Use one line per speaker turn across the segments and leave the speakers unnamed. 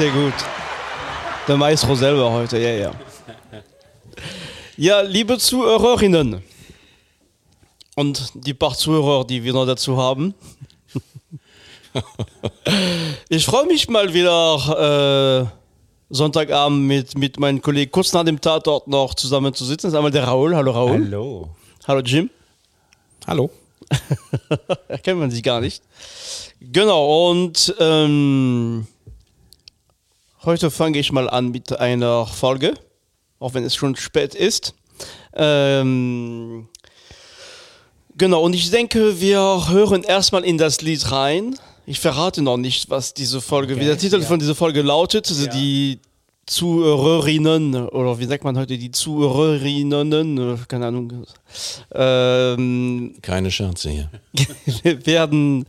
Sehr gut. Der Maestro selber heute, ja, ja. Ja, liebe Zuhörerinnen und die paar Zuhörer, die wir noch dazu haben. Ich freue mich mal wieder äh, Sonntagabend mit, mit meinem Kollegen kurz nach dem Tatort noch zusammen zu sitzen. Das ist einmal der Raoul. Hallo Raoul.
Hallo.
Hallo Jim.
Hallo.
Erkennt man sich gar nicht. Genau, und ähm, heute fange ich mal an mit einer Folge, auch wenn es schon spät ist. Ähm, genau, und ich denke, wir hören erstmal in das Lied rein. Ich verrate noch nicht, was diese Folge, wie der Titel
ja.
von dieser Folge lautet. Also
Ja.
die Zuhörerinnen, oder wie sagt man heute, die Zuhörerinnen, keine Ahnung, ähm,
Keine Scherze hier.
wir werden,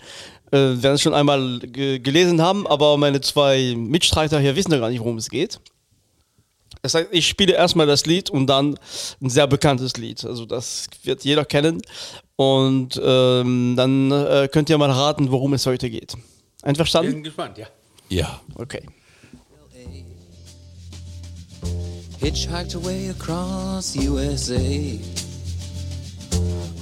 äh, werden es schon einmal ge gelesen haben, aber meine zwei Mitstreiter hier wissen ja gar nicht, worum es geht. Das heißt, ich spiele erstmal das Lied und dann ein sehr bekanntes Lied. Also das wird jeder kennen. Und ähm, dann äh, könnt ihr mal raten, worum es heute geht.
Wir
Einverstanden?
sind gespannt, ja.
Ja.
Okay.
Hitchhiked away across USA.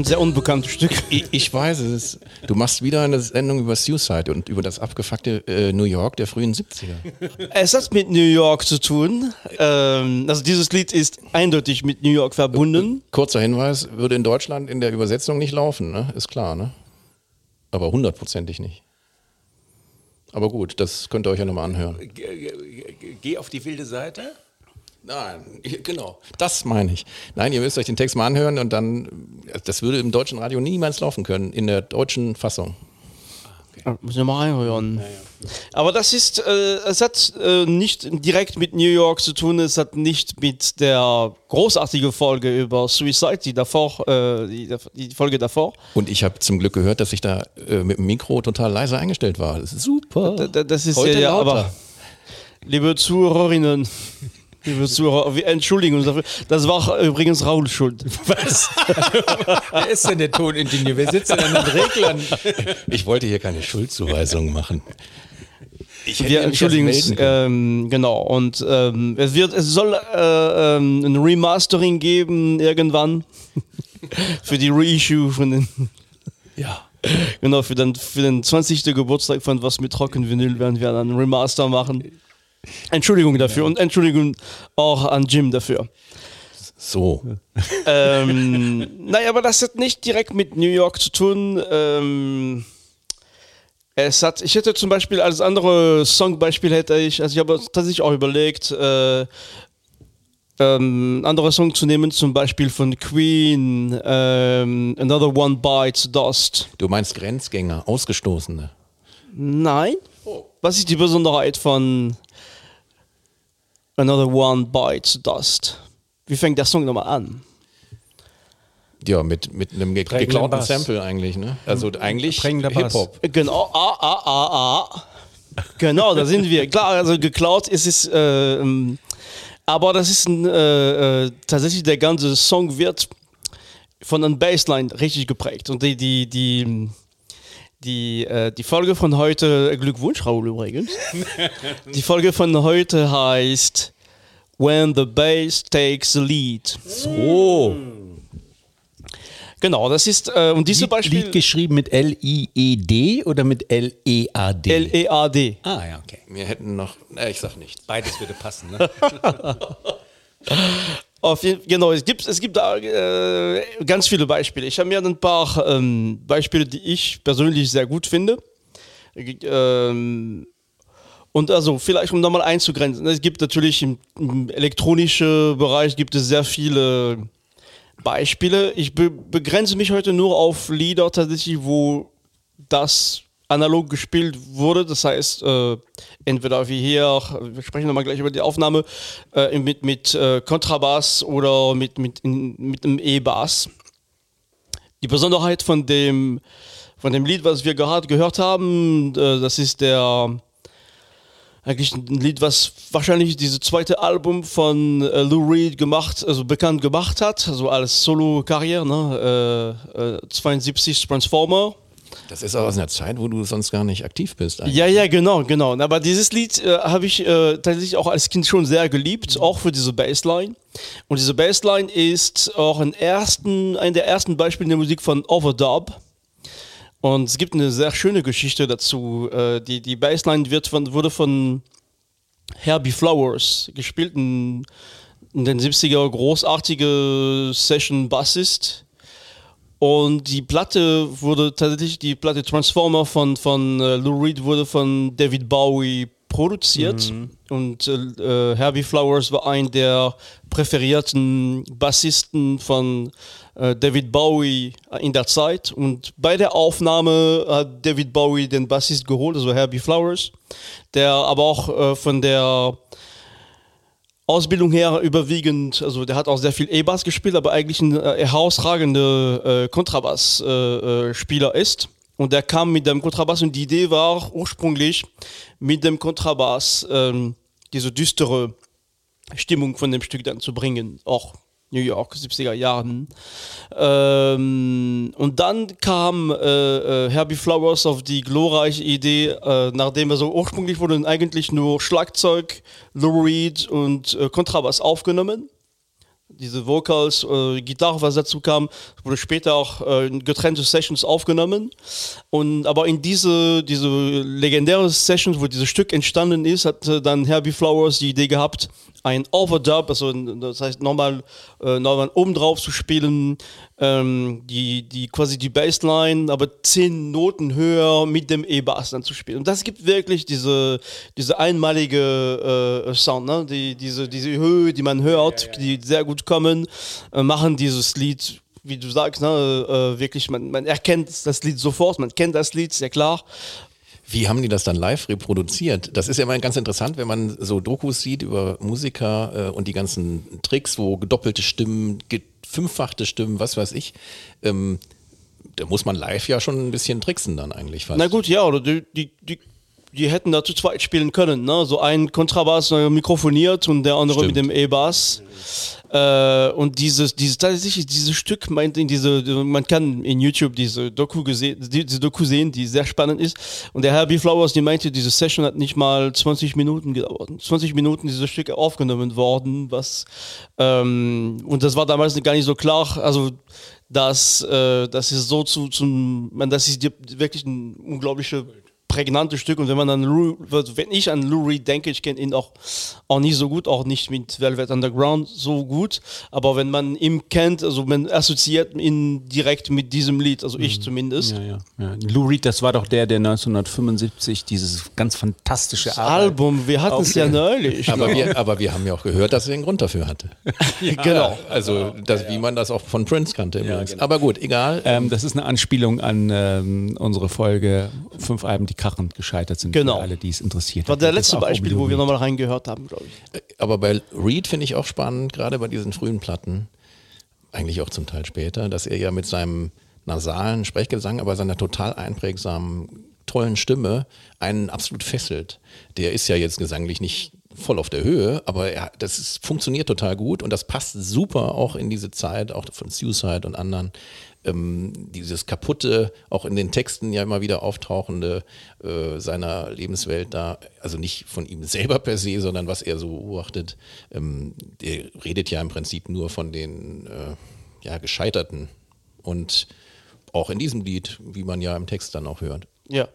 Ein sehr unbekanntes Stück.
Ich, ich weiß es. Du machst wieder eine Sendung über Suicide und über das abgefuckte äh, New York der frühen 70er.
Es hat mit New York zu tun. Ähm, also dieses Lied ist eindeutig mit New York verbunden.
Kurzer Hinweis, würde in Deutschland in der Übersetzung nicht laufen, ne? Ist klar, ne? Aber hundertprozentig nicht. Aber gut, das könnt ihr euch ja nochmal anhören.
G- Geh auf die wilde Seite.
Nein, genau. Das meine ich. Nein, ihr müsst euch den Text mal anhören und dann, das würde im deutschen Radio niemals laufen können, in der deutschen Fassung.
Ah, Muss ich mal reinhören. Aber das ist, äh, es hat äh, nicht direkt mit New York zu tun, es hat nicht mit der großartigen Folge über Suicide, die davor, äh, die, die Folge davor.
Und ich habe zum Glück gehört, dass ich da äh, mit dem Mikro total leise eingestellt war. Das ist super.
Da- da- Das ist
Heute
ja, ja aber liebe Zuhörerinnen, liebe Zuhörer, wir entschuldigen uns dafür. Das war übrigens Raul schuld.
Was? Wer ist denn der Toningenieur? Wer sitzt denn an den Reglern?
Ich wollte hier keine Schuldzuweisung machen. Ich
Wir entschuldigen uns, ähm, genau. Und ähm, es wird, es soll äh, ähm, ein Remastering geben irgendwann für die Reissue von den,
ja.
genau für den für den 20. Geburtstag von was mit Trockenvinyl werden wir dann ein Remaster machen. Entschuldigung dafür und Entschuldigung auch an Jim dafür.
So.
ähm, naja, aber das hat nicht direkt mit New York zu tun. Ähm, es hat, ich hätte zum Beispiel als andere Songbeispiel hätte ich, also ich habe tatsächlich auch überlegt, äh, ähm, andere Song zu nehmen, zum Beispiel von Queen, ähm, Another One Bites Dust.
Du meinst Grenzgänger, Ausgestoßene.
Nein. Was ist die Besonderheit von Another One Bites Dust? Wie fängt der Song nochmal an?
Ja, mit, mit einem ge
Prägender
geklauten
Bass.
Sample eigentlich, ne? Also eigentlich
Prägender Bass.
Hip-Hop.
Genau, ah, ah, ah, ah. Genau, da sind wir. Klar, also geklaut ist es, äh, ähm, aber das ist ein, äh, äh, tatsächlich der ganze Song wird von einem Bassline richtig geprägt. Und die, die, die, die, äh, die Folge von heute, Glückwunsch, Raoul übrigens. die Folge von heute heißt When the Bass Takes the Lead.
So.
Genau, das ist, äh, und diese
Lied,
Beispiel
Lied geschrieben mit L-I-E-D oder mit L-E-A-D?
L-E-A-D.
ah, ja, okay.
Wir hätten noch, äh, ich sag nicht.
Beides würde passen, ne?
Auf jeden, genau, es gibt, es gibt da äh, ganz viele Beispiele. Ich habe mir ein paar ähm, Beispiele, die ich persönlich sehr gut finde. Ähm, und also vielleicht um nochmal einzugrenzen, es gibt natürlich im, im elektronischen Bereich gibt es sehr viele Beispiele. Ich be begrenze mich heute nur auf Lieder tatsächlich, wo das analog gespielt wurde. Das heißt, äh, entweder wie hier, wir sprechen nochmal gleich über die Aufnahme, äh, mit, mit äh, Kontrabass oder mit, mit, in, mit einem E-Bass. Die Besonderheit von dem, von dem Lied, was wir gerade gehört haben, äh, das ist der eigentlich ein Lied, was wahrscheinlich dieses zweite Album von äh, Lou Reed gemacht, also bekannt gemacht hat, also als Solo-Karriere, ne? äh, äh, 72 Transformer.
Das ist auch aus einer Zeit, wo du sonst gar nicht aktiv bist. Eigentlich.
Ja, ja, genau, genau. Aber dieses Lied äh, habe ich äh, tatsächlich auch als Kind schon sehr geliebt, auch für diese Bassline. Und diese Bassline ist auch ein, ersten, ein der ersten Beispiele in der Musik von Overdub. Und es gibt eine sehr schöne Geschichte dazu. Äh, die, die Bassline wird von, wurde von Herbie Flowers gespielt, ein, in den 70er großartige Session-Bassist. Und die Platte wurde tatsächlich, die Platte Transformer von, von äh, Lou Reed wurde von David Bowie produziert. Und äh, Herbie Flowers war ein der präferierten Bassisten von äh, David Bowie in der Zeit. Und bei der Aufnahme hat David Bowie den Bassist geholt, also Herbie Flowers, der aber auch äh, von der Ausbildung her überwiegend, also der hat auch sehr viel E-Bass gespielt, aber eigentlich ein äh, herausragender äh, Kontrabass-Spieler ist. Und der kam mit dem Kontrabass und die Idee war ursprünglich mit dem Kontrabass ähm, diese düstere Stimmung von dem Stück dann zu bringen. Auch New York, 70er Jahren. Ähm, und dann kam äh, äh, Herbie Flowers auf die glorreiche Idee, äh, nachdem er so ursprünglich wurden eigentlich nur Schlagzeug, Lou Reed und äh, Kontrabass aufgenommen. Diese Vocals, äh, Gitarre, was dazu kam, wurde später auch äh, in getrennte Sessions aufgenommen. Und aber in diese, diese legendäre Sessions, wo dieses Stück entstanden ist, hat dann Herbie Flowers die Idee gehabt, ein Overdub, also das heißt nochmal äh, nochmal obendrauf zu spielen, ähm, die, die quasi die Bassline, aber zehn Noten höher mit dem E-Bass dann zu spielen. Und das gibt wirklich diese, diese einmalige äh, Sound, ne? die, diese, diese Höhe, die man hört, die sehr gut kommen, äh, machen dieses Lied wie du sagst, ne, äh, wirklich, man, man erkennt das Lied sofort, man kennt das Lied, sehr klar.
Wie haben die das dann live reproduziert? Das ist ja immer ganz interessant, wenn man so Dokus sieht über Musiker äh, und die ganzen Tricks, wo gedoppelte Stimmen, gefünffachte Stimmen, was weiß ich. Ähm, da muss man live ja schon ein bisschen tricksen dann eigentlich fast.
Na gut, ja, oder die, die, die, die hätten da zu zweit spielen können. Ne? So ein Kontrabass mikrofoniert und der andere
Stimmt.
mit dem E-Bass. Äh, und dieses, dieses, tatsächlich dieses Stück meint in diese, man kann in YouTube diese Doku gesehen, die- diese Doku sehen, die sehr spannend ist. Und der Herbie Flowers, die meinte, diese Session hat nicht mal 20 Minuten gedauert. 20 Minuten dieses Stück aufgenommen worden, was ähm, und das war damals gar nicht so klar. Also dass äh, das ist so zu, zum, man, das ist wirklich ein unglaubliche prägnantes Stück und wenn man an Lou, wenn ich an Lou Reed denke, ich kenne ihn auch, auch nicht so gut, auch nicht mit Velvet Underground so gut, aber wenn man ihn kennt, also man assoziiert ihn direkt mit diesem Lied, also ich zumindest.
Ja, ja, ja. Lou Reed, das war doch der, der 1975 dieses ganz fantastische
Album, wir hatten es ja neulich.
aber,
genau.
wir, aber wir haben ja auch gehört, dass er einen Grund dafür hatte.
genau.
Also, das, wie man das auch von Prince kannte. übrigens. Aber gut, egal.
Ähm, das ist eine Anspielung an ähm, unsere Folge Fünf Alben, die krachend gescheitert sind.
Genau.
Für alle, die es interessiert.
War der letzte Beispiel, wo wir nochmal reingehört haben, glaube ich.
Aber bei Reed finde ich auch spannend, gerade bei diesen frühen Platten, eigentlich auch zum Teil später, dass er ja mit seinem nasalen Sprechgesang, aber seiner total einprägsamen, tollen Stimme einen absolut fesselt. Der ist ja jetzt gesanglich nicht voll auf der Höhe, aber er, das ist, funktioniert total gut und das passt super auch in diese Zeit, auch von Suicide und anderen. Ähm, dieses kaputte, auch in den Texten ja immer wieder auftauchende äh, seiner Lebenswelt da, also nicht von ihm selber per se, sondern was er so beobachtet, ähm, der redet ja im Prinzip nur von den äh, ja, gescheiterten Und auch in diesem Lied, wie man ja im Text dann auch hört.
Ja.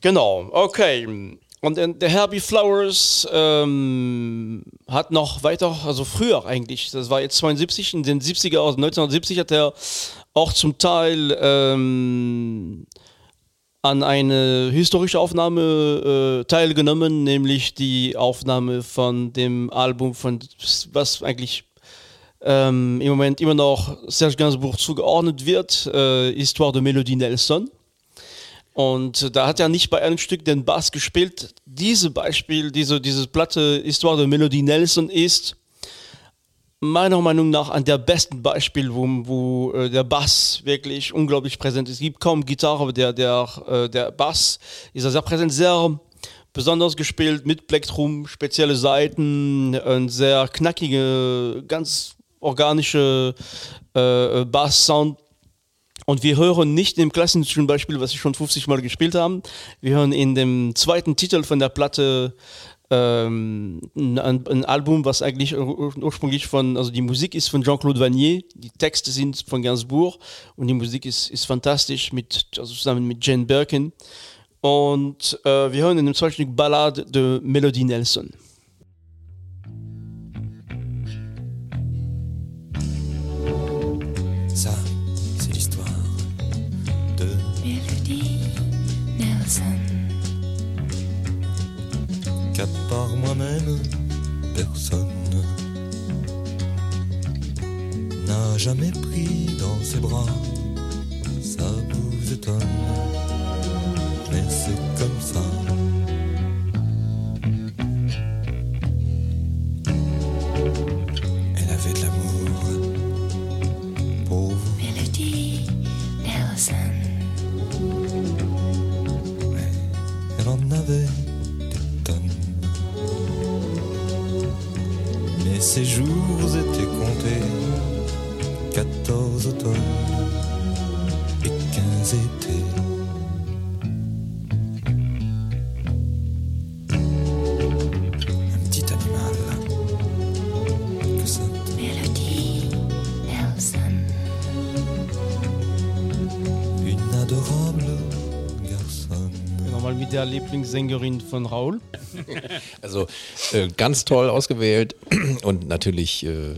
Genau, okay. Und der Herbie Flowers ähm, hat noch weiter, also früher eigentlich, das war jetzt 72, in den 70er, also 1970 hat er auch zum Teil ähm, an eine historische Aufnahme äh, teilgenommen, nämlich die Aufnahme von dem Album von, was eigentlich ähm, im Moment immer noch Serge Gainsbourg zugeordnet wird, äh, Histoire de Melody Nelson. Und da hat er nicht bei einem Stück den Bass gespielt. Diese Beispiel, diese, diese Platte Histoire de Melody Nelson ist meiner Meinung nach ein der besten Beispiele, wo, wo äh, der Bass wirklich unglaublich präsent ist. Es gibt kaum Gitarre, aber der, der, äh, der Bass ist sehr präsent, sehr besonders gespielt mit Plektrum, spezielle Seiten, ein sehr knackige, ganz organische äh, Bass-Sound und wir hören nicht im klassischen Beispiel, was ich schon 50 Mal gespielt habe. Wir hören in dem zweiten Titel von der Platte ähm, ein, ein, Album, was eigentlich ursprünglich von, also die Musik ist von Jean-Claude Vanier, die Texte sind von Gainsbourg und die Musik ist, ist fantastisch mit, also zusammen mit Jane Birkin. Und äh, wir hören in dem zweiten Ballade de Melody Nelson.
Personne n'a jamais pris dans ses bras. Ça vous étonne, mais c'est Ces jours étaient comptés, 14 automnes et 15 étés. Un
Mit der Lieblingssängerin von Raoul.
Also äh, ganz toll ausgewählt und natürlich äh,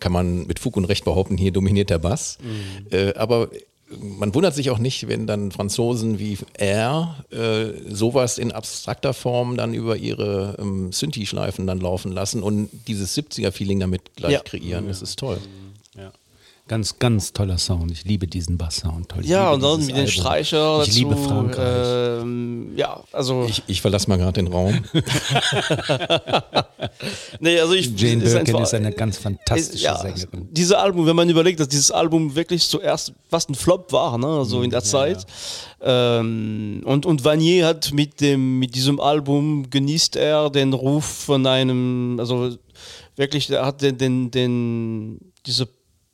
kann man mit Fug und Recht behaupten, hier dominiert der Bass. Mhm. Äh, aber man wundert sich auch nicht, wenn dann Franzosen wie R äh, sowas in abstrakter Form dann über ihre ähm, Synthi-Schleifen dann laufen lassen und dieses 70er-Feeling damit gleich ja. kreieren. Das ist toll.
Ganz, ganz toller Sound. Ich liebe diesen Bass-Sound.
Ja, und dann mit den Streicher.
Ich dazu, liebe Frankreich.
Ähm, ja, also.
Ich, ich verlasse mal gerade den Raum.
nee, also ich,
Jane Birkin ist, einfach, ist eine ganz fantastische ja, Sängerin.
Dieses Album, wenn man überlegt, dass dieses Album wirklich zuerst fast ein Flop war, ne, so in der ja, Zeit. Ja. Ähm, und, und Vanier hat mit, dem, mit diesem Album genießt er den Ruf von einem, also wirklich, er hat den, den, den diese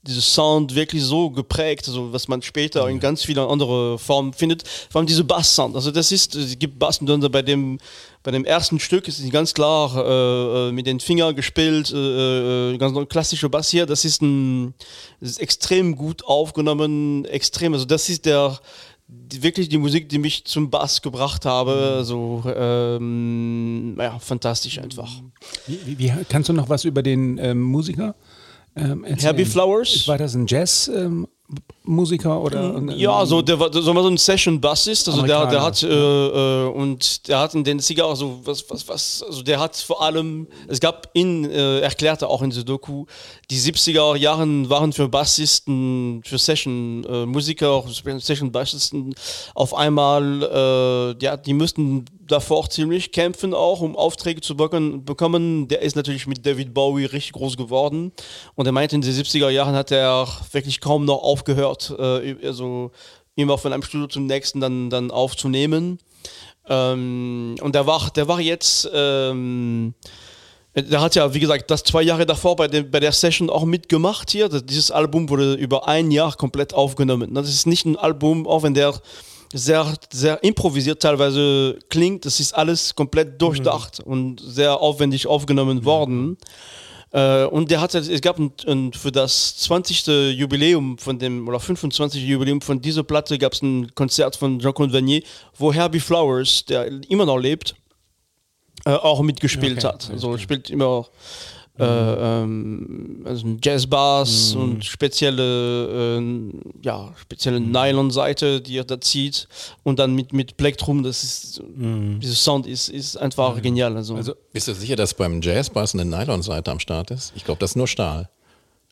dieses Sound wirklich so geprägt, also was man später in ganz vielen anderen Formen findet. Vor allem diese Bass-Sound. Also das ist, es gibt Bass bei dem, bei dem ersten Stück ist ganz klar äh, äh, mit den Fingern gespielt, äh, äh, ganz klassischer Bass hier. Das ist ein, das ist extrem gut aufgenommen, extrem. Also das ist der die, wirklich die Musik, die mich zum Bass gebracht habe. Also ähm, ja, fantastisch einfach.
Wie, wie, kannst du noch was über den ähm, Musiker?
Um, ähm, Herbie Flowers.
War das ein Jazz? Ähm, Musiker oder?
Ja, so der war, so, so ein Session Bassist, also der, der hat äh, äh, und der hat in den Cigar also was was was also der hat vor allem es gab ihn äh, erklärte auch in der Doku die 70er Jahren waren für Bassisten für Session äh, Musiker auch Session Bassisten auf einmal äh, ja die müssten davor ziemlich kämpfen auch, um Aufträge zu bekommen. Der ist natürlich mit David Bowie richtig groß geworden. Und er meinte, in den 70er Jahren hat er wirklich kaum noch aufgehört, äh, also immer von einem Studio zum nächsten dann, dann aufzunehmen. Ähm, und der war, der war jetzt, ähm, der hat ja, wie gesagt, das zwei Jahre davor bei, dem, bei der Session auch mitgemacht hier. Dieses Album wurde über ein Jahr komplett aufgenommen. Das ist nicht ein Album, auch wenn der sehr, sehr improvisiert teilweise klingt. Das ist alles komplett durchdacht mhm. und sehr aufwendig aufgenommen worden. Äh, und der hat, es gab ein, ein, für das 20. Jubiläum von dem, oder 25. Jubiläum von dieser Platte gab es ein Konzert von Jean-Claude Vanier, wo Herbie Flowers, der immer noch lebt, äh, auch mitgespielt
Okay,
hat. Also spielt immer äh, ähm, also ein Jazzbass und spezielle, äh, ja, spezielle Nylon-Seite, die er da zieht und dann mit, mit Plektrum, das ist, dieser Sound ist, ist einfach genial. Also,
Also, bist du sicher, dass beim Jazzbass eine Nylon-Seite am Start ist? Ich glaube, das ist nur Stahl.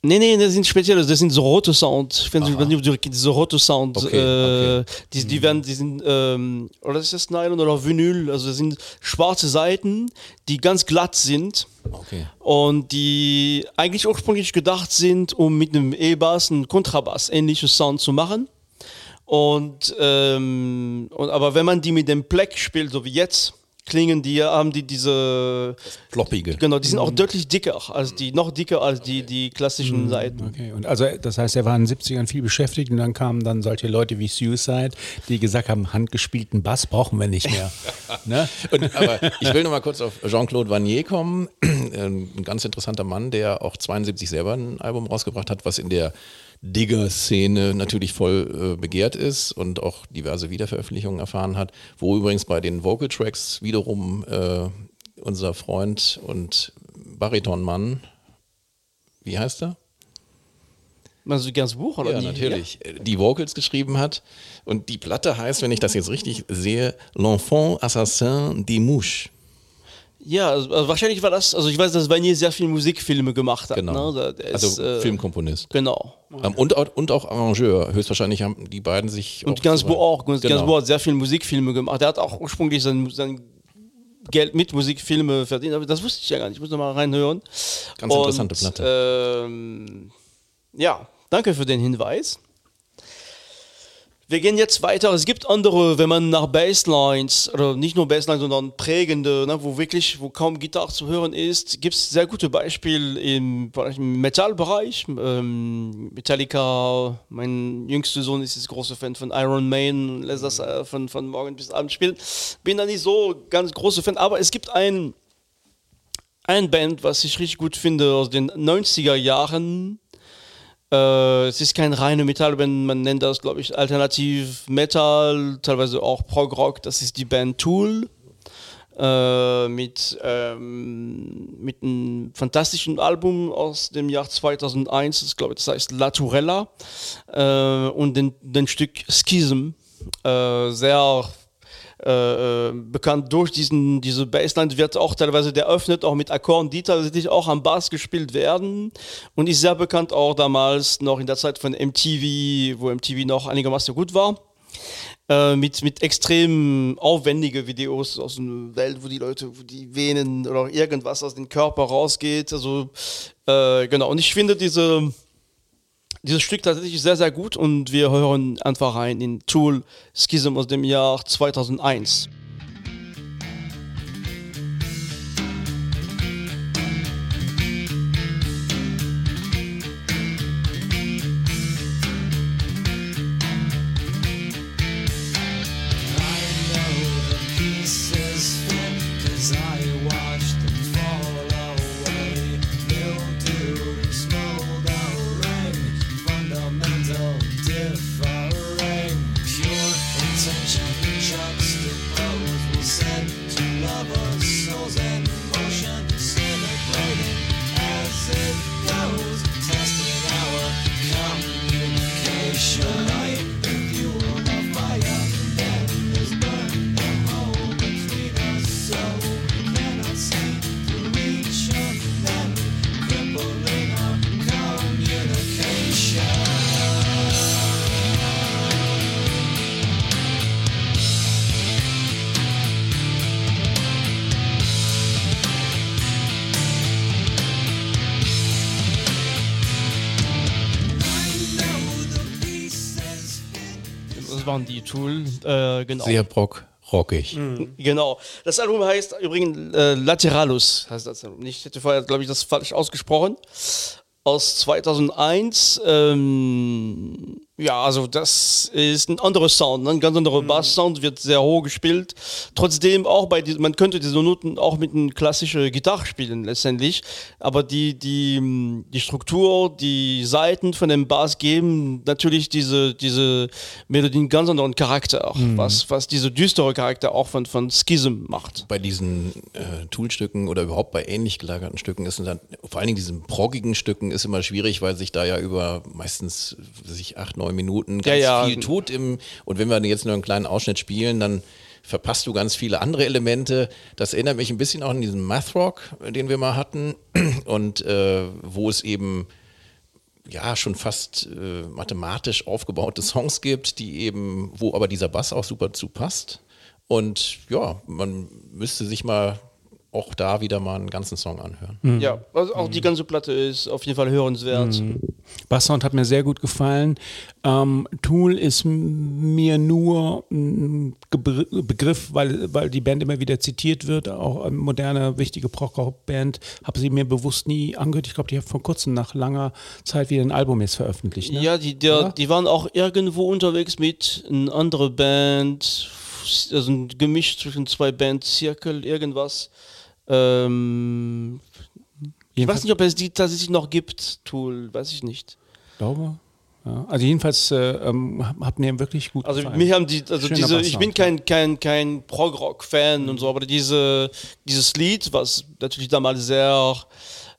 Nee, nee, das sind spezielle, das sind so rote Sound. Wenn du, wenn du diese rote Sound,
Okay,
äh,
okay.
Die, die werden, die sind, ähm, oder ist das Nylon oder Vinyl, also das sind schwarze Seiten, die ganz glatt sind
Okay.
und die eigentlich ursprünglich gedacht sind, um mit einem E-Bass, einen Kontrabass ähnliches Sound zu machen. Und, ähm, und aber wenn man die mit dem Pleck spielt, so wie jetzt, klingen die, haben die diese,
Ploppige.
genau, die sind auch deutlich dicker, als die, noch dicker als die, die klassischen Seiten.
Okay, und also das heißt, er war in den 70ern viel beschäftigt und dann kamen dann solche Leute wie Suicide, die gesagt haben, handgespielten Bass brauchen wir nicht mehr. ne?
Und, aber ich will noch mal kurz auf Jean-Claude Vanier kommen. Ein ganz interessanter Mann, der auch 72 selber ein Album rausgebracht hat, was in der Digger-Szene natürlich voll äh, begehrt ist und auch diverse Wiederveröffentlichungen erfahren hat, wo übrigens bei den Vocal Tracks wiederum äh, unser Freund und Baritonmann, wie heißt er?
Also ganz Buch oder
Ja,
die?
natürlich. Die Vocals geschrieben hat. Und die Platte heißt, wenn ich das jetzt richtig sehe, L'Enfant Assassin des Mouches.
Ja, also also wahrscheinlich war das, also ich weiß, dass Vanier sehr viel Musikfilme gemacht hat.
Genau.
Ne?
Also
ist, äh,
Filmkomponist.
Genau.
Ähm, und, und auch Arrangeur. Höchstwahrscheinlich haben die beiden sich.
Und Gainsbourg auch. Genau.
Genau.
Gainsbourg hat sehr viele Musikfilme gemacht. Er hat auch ursprünglich sein, sein Geld mit Musikfilme verdient, aber das wusste ich ja gar nicht. Ich muss noch mal reinhören.
Ganz interessante Platte.
Ähm, ja, danke für den Hinweis. Wir gehen jetzt weiter. Es gibt andere, wenn man nach Basslines, oder nicht nur Basslines, sondern prägende, ne, wo wirklich, wo kaum Gitarre zu hören ist, gibt es sehr gute Beispiele im, Metallbereich. Ähm, Metallica, mein jüngster Sohn ist jetzt großer Fan von Iron Maiden, lässt das äh, von, von morgen bis abend spielen. Bin da nicht so ganz großer Fan, aber es gibt ein, ein Band, was ich richtig gut finde aus den 90er Jahren. Äh, es ist kein reine Metallband, man nennt das, glaube ich, Alternativ Metal, teilweise auch Prog Rock. Das ist die Band Tool. Äh, mit, ähm, mit einem fantastischen Album aus dem Jahr 2001, das glaube ich, das heißt La Tourella äh, und den, den Stück Schism, äh, sehr äh, äh, bekannt durch diesen, diese Bassline wird auch teilweise der öffnet, auch mit Akkorden, die tatsächlich auch am Bass gespielt werden und ist sehr bekannt auch damals noch in der Zeit von MTV, wo MTV noch einigermaßen gut war. Äh, mit, mit extrem aufwendige Videos aus einer Welt, wo die Leute, wo die Venen oder irgendwas aus dem Körper rausgeht. Also äh, genau, und ich finde diese, dieses Stück tatsächlich sehr, sehr gut und wir hören einfach rein in Tool Schism aus dem Jahr 2001. Das waren die Tool, äh, genau.
Sehr brock, rockig.
Genau. Das Album heißt übrigens äh, Lateralus, heißt das Album. Ich hätte vorher, glaube ich, das falsch ausgesprochen. Aus 2001. Ähm, Ja, also das ist ein anderer Sound, ne? ein ganz anderer Bass-Sound, wird sehr hoch gespielt. Trotzdem auch bei diesen, man könnte diese Noten auch mit einer klassischen Gitarre spielen letztendlich, aber die, die, die Struktur, die Seiten von dem Bass geben natürlich diese, diese Melodie einen ganz anderen Charakter, was, was diese düstere Charakter auch von, von Schism macht.
bei diesen äh, Toolstücken oder überhaupt bei ähnlich gelagerten Stücken ist es dann, vor allen Dingen diesen proggigen Stücken ist immer schwierig, weil sich da ja über meistens sich acht, neun Minuten ganz
ja.
viel tut im, und wenn wir jetzt nur einen kleinen Ausschnitt spielen, dann verpasst du ganz viele andere Elemente. Das erinnert mich ein bisschen auch an diesen Math Rock, den wir mal hatten und äh, wo es eben ja schon fast äh, mathematisch aufgebaute Songs gibt, die eben, wo aber dieser Bass auch super zu passt. Und ja, man müsste sich mal auch da wieder mal einen ganzen Song anhören.
Ja, also auch die ganze Platte ist auf jeden Fall hörenswert.
Basssound hat mir sehr gut gefallen. Ähm, Tool ist mir nur ein Gebr Begriff, weil, weil die Band immer wieder zitiert wird, auch eine moderne, wichtige Prog-Band. Habe sie mir bewusst nie angehört. Ich glaube, die haben vor kurzem nach langer Zeit wieder ein Album jetzt veröffentlicht. Ne?
Ja, die, der, die waren auch irgendwo unterwegs mit einer anderen Band, also ein Gemisch zwischen zwei Bandzirkel, irgendwas. Ähm, ich weiß nicht, ob es die tatsächlich noch gibt, Tool, weiß ich nicht.
glaube. Ja. Also jedenfalls äh, ähm, hat mir wirklich gut
Also
gefallen.
mich haben die, also
Schöner
diese, ich
Basssound,
bin kein, kein, kein Prog-Rock-Fan und so, aber diese, dieses Lied, was natürlich damals sehr,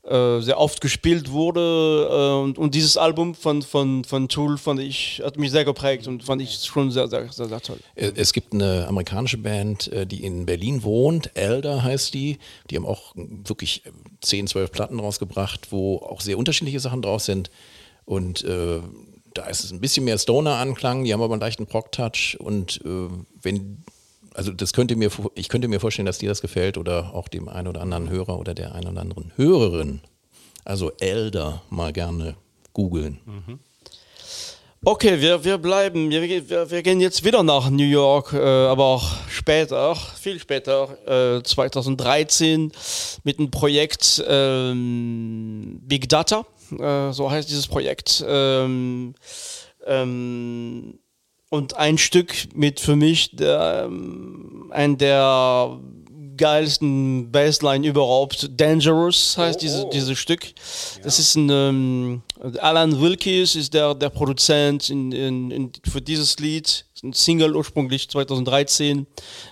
äh, sehr oft gespielt wurde äh, und, und dieses Album von, von, von Tool fand ich, hat mich sehr geprägt und fand ich schon sehr, sehr, sehr, sehr toll.
Äh, Es gibt eine amerikanische Band, die in Berlin wohnt, Elder heißt die. Die haben auch wirklich 10, 12 Platten rausgebracht, wo auch sehr unterschiedliche Sachen drauf sind. Und äh, da ist es ein bisschen mehr Stoner-Anklang, die haben aber einen leichten Prog-Touch. Und äh, wenn, also das könnte mir, ich könnte mir vorstellen, dass dir das gefällt oder auch dem einen oder anderen Hörer oder der einen oder anderen Hörerin. Also Elder mal gerne googeln.
Okay, wir, wir bleiben, wir, wir, wir gehen jetzt wieder nach New York, äh, aber auch später, viel später, äh, 2013, mit einem Projekt ähm, Big Data, äh, so heißt dieses Projekt. Ähm, ähm, und ein Stück mit für mich der, ähm, ein der geilsten Bassline überhaupt. Dangerous heißt diese, dieses Stück. Das ist ein ähm, Alan Wilkes ist der, der Produzent in, in, in, für dieses Lied. Ein Single ursprünglich 2013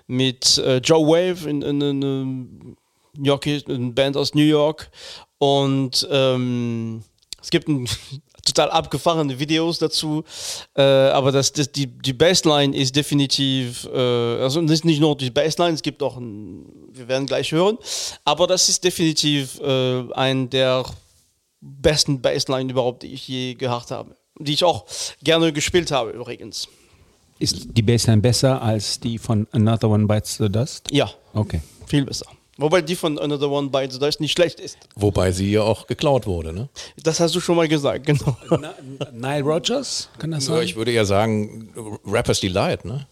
mit äh, Joe Wave in, in, in, in New York, eine Band aus New York. Und ähm, es gibt ein total abgefahrene Videos dazu, äh, aber das, das, die, die Bassline ist definitiv, äh, also es ist nicht nur die Bassline, es gibt auch, ein, wir werden gleich hören, aber das ist definitiv äh, ein der besten Bassline überhaupt, die ich je gehört habe, die ich auch gerne gespielt habe übrigens.
Ist die Bassline besser als die von Another One Bites the Dust?
Ja,
Okay.
viel besser. Wobei die von Another One Bites Dust nicht schlecht ist.
Wobei sie ja auch geklaut wurde, ne?
Das hast du schon mal gesagt, genau.
Nile Rogers, kann das
Ja,
sein?
ich würde ja sagen, Rappers Delight, ne?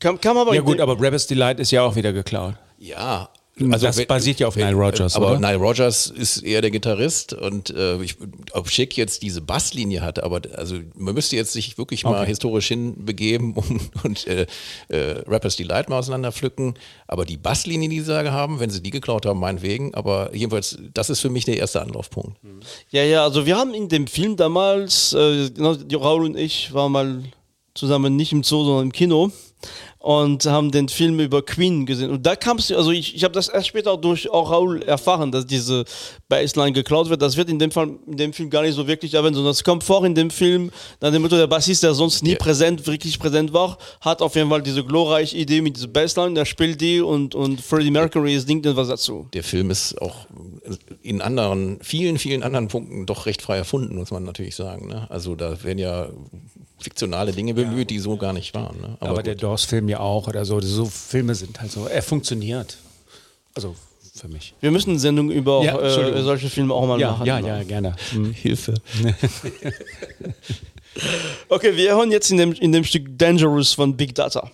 Kam, kam aber
ja gut, aber Rappers Delight ist ja auch wieder geklaut.
Ja.
Das basiert ja auf Nile Rodgers,
Aber
oder?
Nile Rogers ist eher der Gitarrist und äh, ich, ob Schick jetzt diese Basslinie hatte, aber also man müsste jetzt sich wirklich mal
Okay.
historisch hinbegeben und, und äh, äh, Rappers Delight mal auseinanderpflücken. Aber die Basslinie, die sie da haben, wenn sie die geklaut haben, meinetwegen. Aber jedenfalls, das ist für mich der erste Anlaufpunkt.
Ja, ja, also wir haben in dem Film damals, äh, genau, Raul und ich waren mal zusammen nicht im Zoo, sondern im Kino und haben den Film über Queen gesehen. Und da kam es, also ich, ich habe das erst später durch auch Raul erfahren, dass diese Bassline geklaut wird. Das wird in dem Fall in dem Film gar nicht so wirklich erwähnt, sondern es kommt vor in dem Film, nach dem Motto, der Bassist, der sonst nie
Ja.
präsent, wirklich präsent war, hat auf jeden Fall diese glorreiche Idee mit dieser Bassline, der spielt die und, und Freddie Mercury singt etwas dazu.
Der Film ist auch in anderen, vielen, vielen anderen Punkten doch recht frei erfunden, muss man natürlich sagen. Ne? Also da werden ja fiktionale Dinge bemüht, die so gar nicht waren. Ne?
Aber, der
gut.
Doors-Film ja auch oder so. So Filme sind halt so. Er funktioniert. Also für mich.
Wir müssen eine Sendung über
Ja,
äh,
Entschuldigung.
solche Filme auch mal
Ja,
machen.
ja, ja, gerne. Hm.
Hilfe.
Okay, wir hören jetzt in dem, in dem Stück Dangerous von Big Data.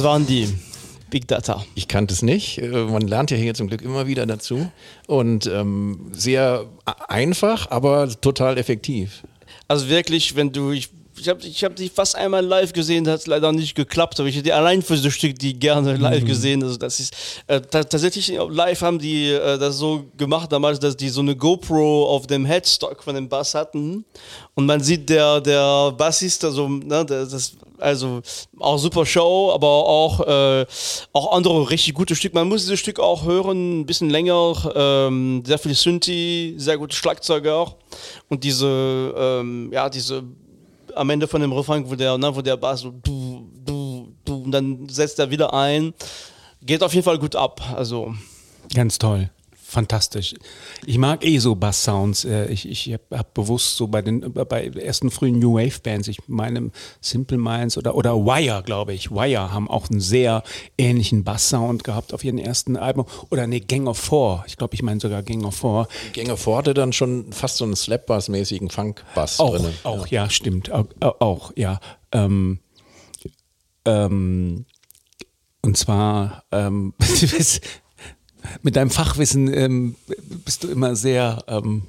Das waren die Big Data.
Ich kannte es nicht. Äh, Man lernt ja hier zum Glück immer wieder dazu. Und ähm, sehr einfach, aber total effektiv.
Also wirklich, wenn du, ich, ich habe ich hab die fast einmal live gesehen, das hat leider nicht geklappt, aber ich hätte allein für das Stück die gerne live gesehen. Also das ist äh, ta- tatsächlich live haben die äh, das so gemacht damals, dass die so eine GoPro auf dem Headstock von dem Bass hatten und man sieht der der Bassist, also ne, das also auch super Show, aber auch äh, auch andere richtig gute Stück. Man muss dieses Stück auch hören, ein bisschen länger, ähm, sehr viel Synthi, sehr gute Schlagzeuger auch und diese ähm, ja diese am Ende von dem Refrain, wo der, ne, wo der Bass so du, du, du, und dann setzt er wieder ein. Geht auf jeden Fall gut ab. Also,
Ganz toll. Fantastisch. Ich mag eh so Bass-Sounds. Äh, Ich, ich habe hab bewusst so bei den bei ersten frühen New Wave-Bands, ich meine Simple Minds oder, oder Wire, glaube ich. Wire haben auch einen sehr ähnlichen Bass-Sound gehabt auf ihren ersten Album. Oder nee, Gang of Four. Ich glaube, ich meine sogar Gang of Four.
Gänge Forte dann schon fast so einen Slap-Bass-mäßigen Funk-Bass
Auch,
drin.
auch ja. stimmt. Auch, auch ja. Ähm, ähm, und zwar ähm, mit deinem Fachwissen ähm, bist du immer sehr. Ähm,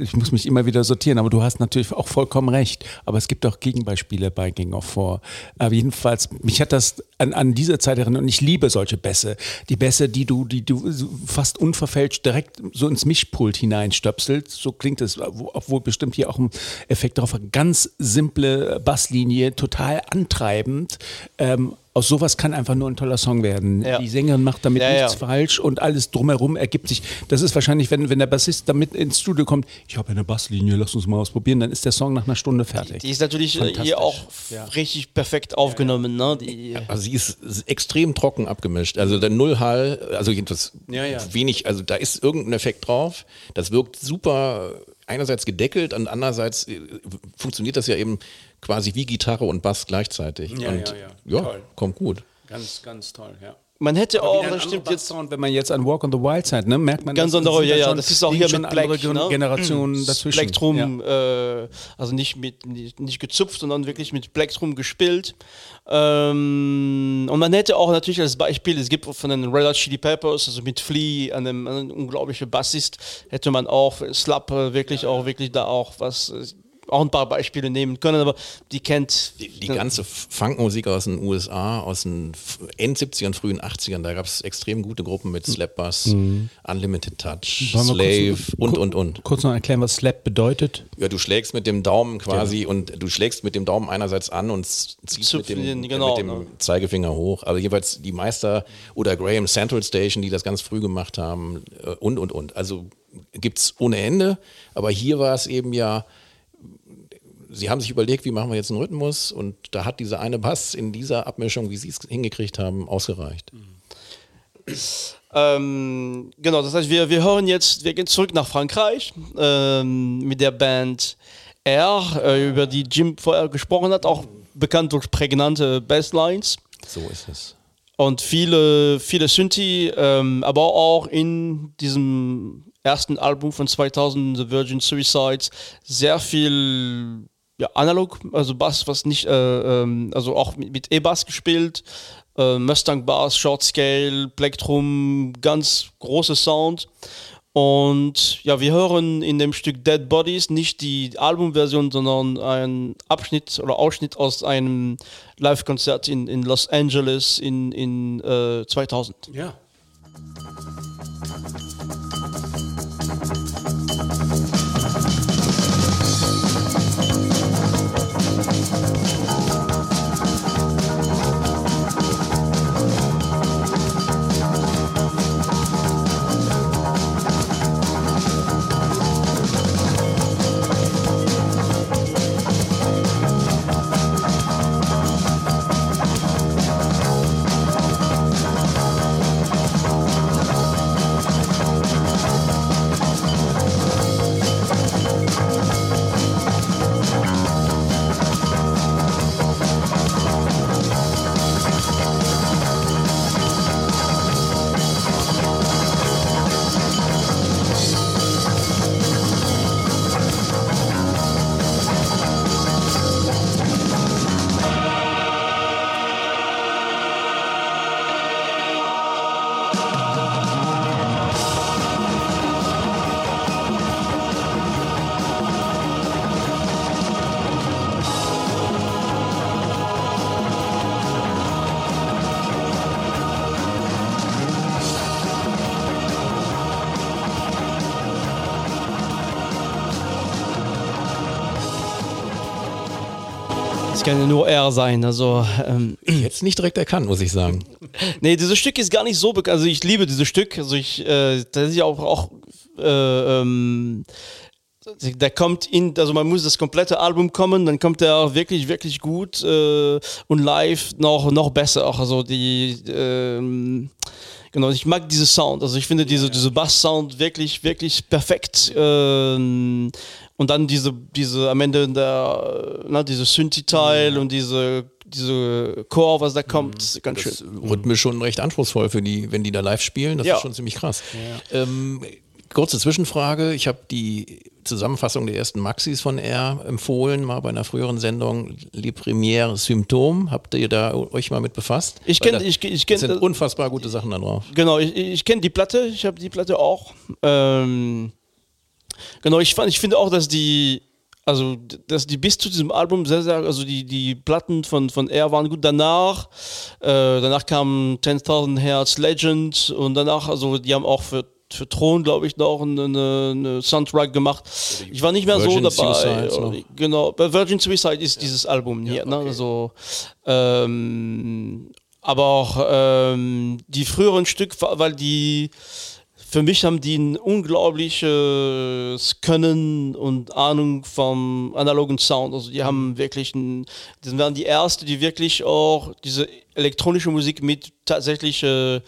ich muss mich immer wieder sortieren, aber du hast natürlich auch vollkommen recht. Aber es gibt auch Gegenbeispiele bei Gang of Four. Aber jedenfalls, mich hat das an, an diese Zeit erinnert und ich liebe solche Bässe. Die Bässe, die du, die du fast unverfälscht direkt so ins Mischpult hineinstöpselst. So klingt es, wo- obwohl bestimmt hier auch ein Effekt drauf hat. Ganz simple Basslinie, total antreibend. Ähm, aus sowas kann einfach nur ein toller Song werden.
Ja.
Die Sängerin macht damit
Ja,
nichts
ja.
falsch und alles drumherum ergibt sich. Das ist wahrscheinlich, wenn, wenn der Bassist damit ins Studio kommt, ich habe eine Basslinie, lass uns mal ausprobieren, dann ist der Song nach einer Stunde fertig.
die ist natürlich äh, hier auch
Ja.
richtig perfekt aufgenommen. Ne? Die,
Also sie ist ist extrem trocken abgemischt. Also der Nullhall, also jedenfalls
Ja, ja.
wenig, also da ist irgendein Effekt drauf. Das wirkt super einerseits gedeckelt und andererseits äh, funktioniert das ja eben quasi wie Gitarre und Bass gleichzeitig.
Ja,
und
ja, ja.
ja,
Toll.
kommt gut.
Ganz, ganz toll, ja.
Man hätte auch, das stimmt jetzt,
Basssound, wenn man jetzt an Walk on the Wild Side, ne, merkt man
Ganz andere, ja, ja, das ist auch hier mit Black, ne?
Generationen dazwischen.
Plektrum, äh, also nicht mit nicht, nicht gezupft, sondern wirklich mit Plektrum gespielt. Ähm, und man hätte auch natürlich als Beispiel, es gibt von den Red Hot Chili Peppers, also mit Flea, einem, einem unglaublichen Bassist, hätte man auch Slap äh, wirklich auch wirklich da auch was, äh, auch ein paar Beispiele nehmen können, aber die kennt
Die, die ganze Funkmusik aus den USA, aus den End 70ern, frühen 80ern, da gab es extrem gute Gruppen mit Slap Bass, Unlimited Touch,
Mhm. Wollen wir
Slave
kurz-
und, und, und.
Kurz noch erklären, was Slap bedeutet.
Ja, du schlägst mit dem Daumen quasi und du schlägst mit dem Daumen einerseits an und ziehst mit
Zupfen
dem,
den, genau,
mit dem
ne?
Zeigefinger hoch. Also jeweils die Meister oder Graham Central Station, die das ganz früh gemacht haben äh, und, und, und. Also gibt es ohne Ende, aber hier war es eben ja, sie haben sich überlegt, wie machen wir jetzt einen Rhythmus und da hat dieser eine Bass in dieser Abmischung, wie sie es hingekriegt haben, ausgereicht.
Ähm, genau, das heißt, wir, wir hören jetzt, wir gehen zurück nach Frankreich ähm, mit der Band R, äh, über die Jim vorher gesprochen hat, auch bekannt durch prägnante Basslines
So ist es.
und viele, viele Synthi, ähm, aber auch in diesem ersten Album von 2000, The Virgin Suicides, sehr viel ja, analog, also Bass, was nicht, äh, ähm, also auch mit, mit E-Bass gespielt, äh, Mustang Bass, Short Scale, Plektrum, ganz große Sound. Und ja, wir hören in dem Stück Dead Bodies nicht die Albumversion, sondern einen Abschnitt oder Ausschnitt aus einem Live-Konzert in, in Los Angeles in, in äh, 2000.
Ja.
Es kann ja nur er sein. Also, ähm,
Jetzt nicht direkt erkannt, muss ich sagen.
nee, dieses Stück ist gar nicht so bekannt. Also, ich liebe dieses Stück. Also, ich, äh, das ist ja auch, auch äh, ähm, der kommt in, also man muss das komplette Album kommen, dann kommt er auch wirklich, wirklich gut äh, und live noch, noch besser. Auch also die, ähm, genau, ich mag diese Sound. Also ich finde diese, diese Bass-Sound wirklich, wirklich perfekt. Ähm, und dann diese, diese am Ende der, na, diese Synthi-Teil und diese, diese Chor, was da kommt, ganz schön.
Das rhythmisch schon recht anspruchsvoll für die, wenn die da live spielen. Das
Ja.
ist schon ziemlich krass. Ähm, kurze Zwischenfrage. Ich habe die Zusammenfassung der ersten Maxis von R empfohlen, mal bei einer früheren Sendung, Les Premières Symptômes. Habt ihr da euch mal mit befasst?
Ich
Weil
kenn-
da-
ich- ich
das
kenn-
sind unfassbar gute Sachen da drauf.
Genau, ich, ich kenne die Platte, ich habe die Platte auch. Ähm, genau, ich, fand, ich finde auch, dass die, also dass die bis zu diesem Album sehr, sehr, also die, die Platten von, von R waren gut. Danach, äh, danach kam 10.000 Hertz Legend und danach, also die haben auch für für Thron, glaube ich, noch eine, eine, eine Soundtrack gemacht. Ich war nicht mehr
Virgin
so dabei.
Suicides noch.
Genau, bei Virgin Suicide ist dieses Album hier. Ne? Also, ähm, aber auch ähm, die früheren Stück, weil die für mich haben die ein unglaubliches Können und Ahnung vom analogen Sound. Also die haben wirklich ein, das waren die erste, die wirklich auch diese elektronische Musik mit tatsächlich äh, äh,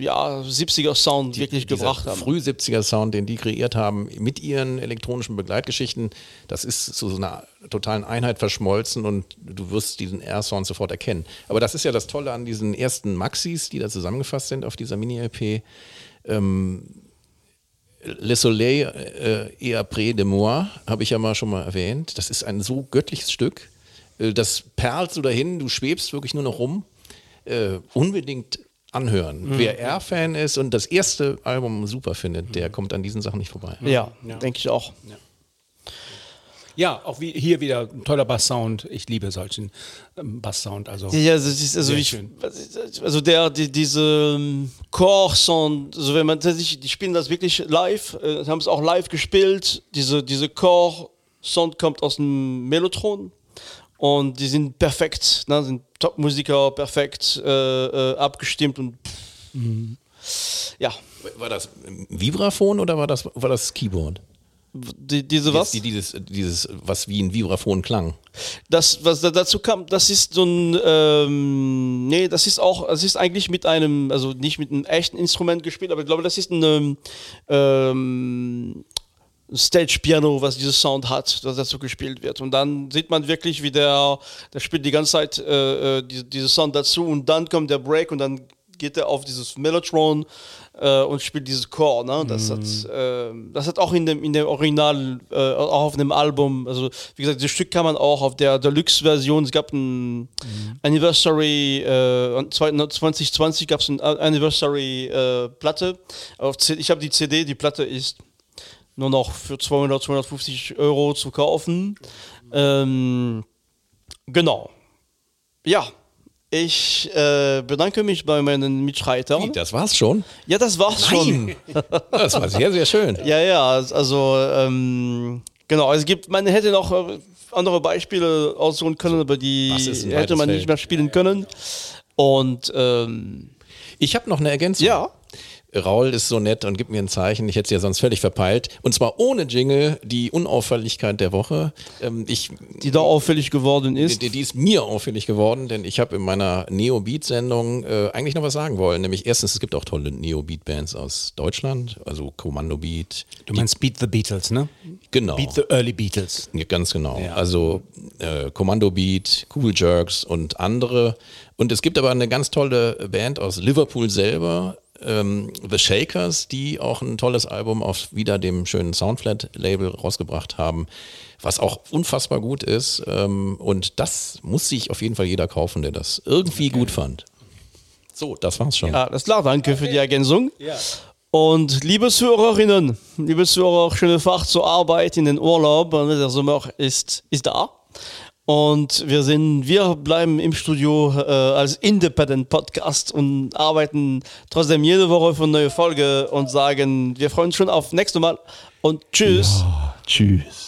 ja, 70er Sound wirklich gebracht haben.
früh 70er Sound, den die kreiert haben, mit ihren elektronischen Begleitgeschichten, das ist zu so einer totalen Einheit verschmolzen und du wirst diesen R-Sound sofort erkennen. Aber das ist ja das Tolle an diesen ersten Maxis, die da zusammengefasst sind auf dieser Mini-LP. Ähm, Le Soleil äh, et après de moi, habe ich ja mal schon mal erwähnt. Das ist ein so göttliches Stück. Äh, das perlt so dahin, du schwebst wirklich nur noch rum. Äh, unbedingt anhören. Wer R-Fan ist und das erste Album super findet, der kommt an diesen Sachen nicht vorbei.
Ja, denke ich auch.
Ja, auch wie, hier wieder ein toller Bass-Sound. Ich liebe solchen ähm, Bass-Sound. Also,
Ja, das ist, also
Sehr
ich,
schön.
also der, die, diese ähm, Core-Sound, also wenn man tatsächlich, die spielen das wirklich live, äh, haben es auch live gespielt, diese, diese Core-Sound kommt aus dem Mellotron und die sind perfekt, ne, sind Top-Musiker, perfekt äh, äh, abgestimmt und ja,
War das Vibraphon oder war das, war das Keyboard?
Die, diese was?
Die, dieses, dieses, was wie ein Vibraphon klang.
Das, was da dazu kam, das ist so ein, ähm, nee, das ist auch, das ist eigentlich mit einem, also nicht mit einem echten Instrument gespielt, aber ich glaube, das ist ein ähm, ähm, Stage-Piano, was dieses Sound hat, das dazu gespielt wird. Und dann sieht man wirklich, wie der, der spielt die ganze Zeit äh, äh, diese, diese Sound dazu und dann kommt der Break und dann geht er auf dieses Mellotron äh, und spielt dieses Chor. Ne? Das, hat, äh, das hat auch in dem, in dem Original, äh, auch auf dem Album, also wie gesagt, das Stück kann man auch auf der Deluxe-Version, es gab ein Anniversary, äh, 2020 gab es eine Anniversary-Platte. ich habe die CD, die Platte ist nur noch für 200, 250 Euro zu kaufen. Ähm, genau. Ja, ich äh, bedanke mich bei meinen Mitstreitern.
Das war's schon.
Ja, das war's schon.
Nein. Das war sehr, sehr schön.
Ja, ja, also ähm, genau, es gibt, man hätte noch äh, andere Beispiele aussuchen können, aber die hätte man nicht mehr spielen können. Und ähm,
Ich habe noch eine Ergänzung.
ja,
Raul ist so nett und gibt mir ein Zeichen. Ich hätte es ja sonst völlig verpeilt. Und zwar ohne Jingle, die Unauffälligkeit der Woche. Ähm, ich,
die da auffällig geworden ist.
die, die ist mir auffällig geworden, denn ich habe in meiner Neo-Beat-Sendung äh, eigentlich noch was sagen wollen. Nämlich erstens, es gibt auch tolle Neo-Beat-Bands aus Deutschland, also Kommando Beat.
du meinst Beat the Beatles, ne?
Genau.
Beat the Early Beatles.
Ja, ganz genau. Also äh, Kommando Beat, Cool Jerks und andere. Und es gibt aber eine ganz tolle Band aus Liverpool selber, ähm, The Shakers, die auch ein tolles Album auf wieder dem schönen Soundflat-Label rausgebracht haben, was auch unfassbar gut ist. Ähm, und das muss sich auf jeden Fall jeder kaufen, der das irgendwie gut fand. So, das war's schon.
Ja, alles klar, danke für die Ergänzung. Und liebe Zuhörerinnen, liebe Zuhörer, schöne Fahrt zur Arbeit in den Urlaub. Der Sommer ist, ist da. Und wir sind, wir bleiben im Studio äh, als Independent Podcast und arbeiten trotzdem jede Woche für eine neue Folge und sagen, wir freuen uns schon auf nächste Mal und tschüss.
Tschüss.